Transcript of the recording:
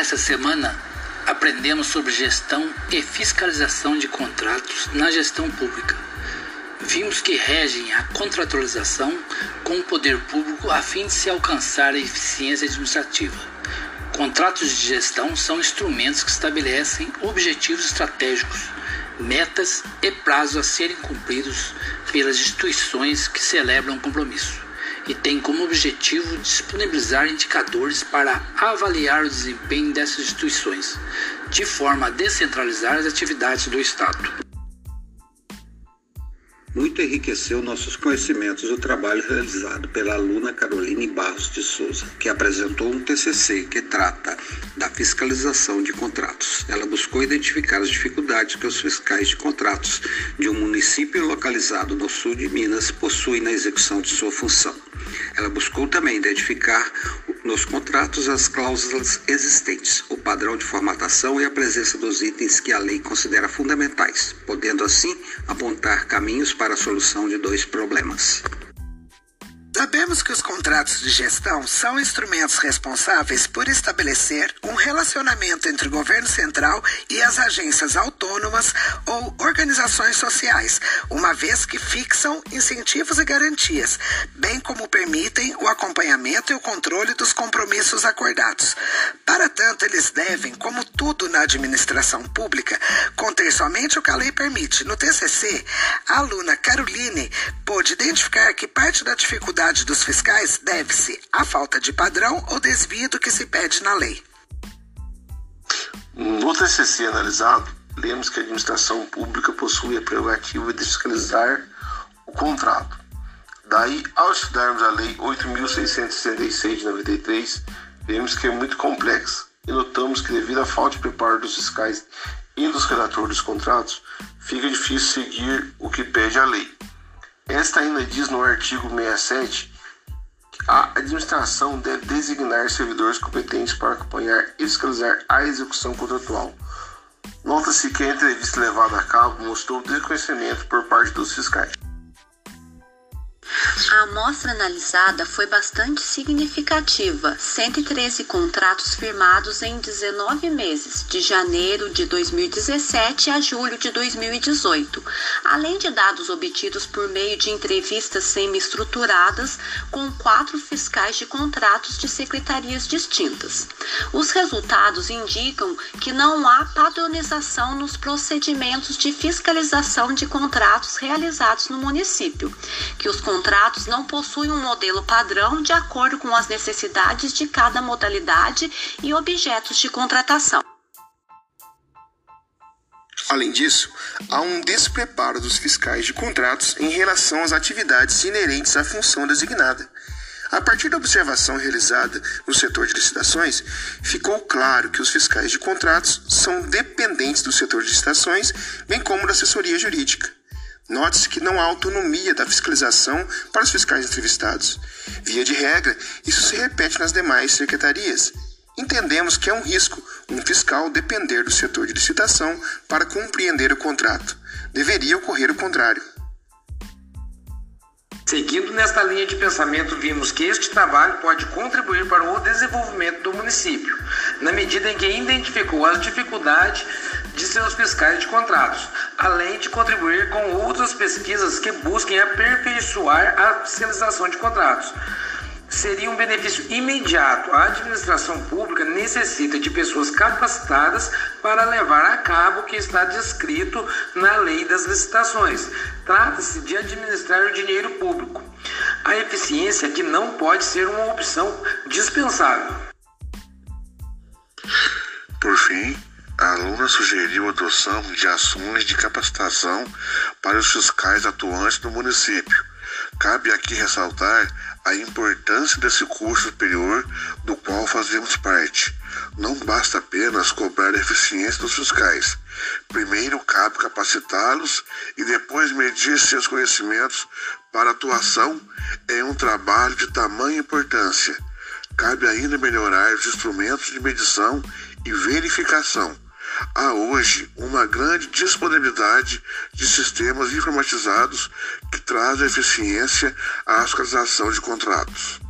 Essa semana aprendemos sobre gestão e fiscalização de contratos na gestão pública. Vimos que regem a contratualização com o poder público a fim de se alcançar a eficiência administrativa. Contratos de gestão são instrumentos que estabelecem objetivos estratégicos, metas e prazos a serem cumpridos pelas instituições que celebram o compromisso e tem como objetivo disponibilizar indicadores para avaliar o desempenho dessas instituições, de forma a descentralizar as atividades do Estado. Muito enriqueceu nossos conhecimentos o trabalho realizado pela aluna Caroline Barros de Souza, que apresentou um TCC que trata da fiscalização de contratos. Ela buscou identificar as dificuldades que os fiscais de contratos de um município localizado no sul de Minas possuem na execução de sua função. Ela buscou também identificar nos contratos as cláusulas existentes, o padrão de formatação e a presença dos itens que a lei considera fundamentais, podendo assim apontar caminhos para a solução de dois problemas. Sabemos que os contratos de gestão são instrumentos responsáveis por estabelecer um relacionamento entre o governo central e as agências autônomas ou organizações sociais, uma vez que fixam incentivos e garantias, bem como permitem o acompanhamento e o controle dos compromissos acordados. Para tanto, eles devem, como tudo na administração pública, conter somente o que a lei permite. No TCC, a aluna Caroline pôde identificar que parte da dificuldade dos fiscais deve-se à falta de padrão ou desvio do que se pede na lei. No TCC analisado, lemos que a administração pública possui a prerrogativa de fiscalizar o contrato. Daí, ao estudarmos a Lei 8.666 de 93, vemos que é muito complexa e notamos que, devido à falta de preparo dos fiscais e dos redatores dos contratos, fica difícil seguir o que pede a lei. Esta ainda diz no artigo 67 que a administração deve designar servidores competentes para acompanhar e fiscalizar a execução contratual. Nota-se que a entrevista levada a cabo mostrou desconhecimento por parte dos fiscais. A amostra analisada foi bastante significativa: 113 contratos firmados em 19 meses, de janeiro de 2017 a julho de 2018, além de dados obtidos por meio de entrevistas semi-estruturadas com quatro fiscais de contratos de secretarias distintas. Os resultados indicam que não há padronização nos procedimentos de fiscalização de contratos realizados no município, que os contratos não possuem um modelo padrão de acordo com as necessidades de cada modalidade e objetos de contratação. Além disso, há um despreparo dos fiscais de contratos em relação às atividades inerentes à função designada. A partir da observação realizada no setor de licitações, ficou claro que os fiscais de contratos são dependentes do setor de licitações, bem como da assessoria jurídica. Note-se que não há autonomia da fiscalização para os fiscais entrevistados. Via de regra, isso se repete nas demais secretarias. Entendemos que é um risco um fiscal depender do setor de licitação para compreender o contrato. Deveria ocorrer o contrário. Seguindo nesta linha de pensamento, vimos que este trabalho pode contribuir para o desenvolvimento do município, na medida em que identificou as dificuldades de seus fiscais de contratos, além de contribuir com outras pesquisas que busquem aperfeiçoar a fiscalização de contratos seria um benefício imediato. A administração pública necessita de pessoas capacitadas para levar a cabo o que está descrito na lei das licitações. Trata-se de administrar o dinheiro público. A eficiência que não pode ser uma opção dispensável. Por fim, a aluna sugeriu a adoção de ações de capacitação para os fiscais atuantes do município. Cabe aqui ressaltar a importância desse curso superior do qual fazemos parte. Não basta apenas cobrar a eficiência dos fiscais. Primeiro cabe capacitá-los e depois medir seus conhecimentos para atuação em um trabalho de tamanha importância. Cabe ainda melhorar os instrumentos de medição e verificação. Há hoje uma grande disponibilidade de sistemas informatizados que trazem eficiência à fiscalização de contratos.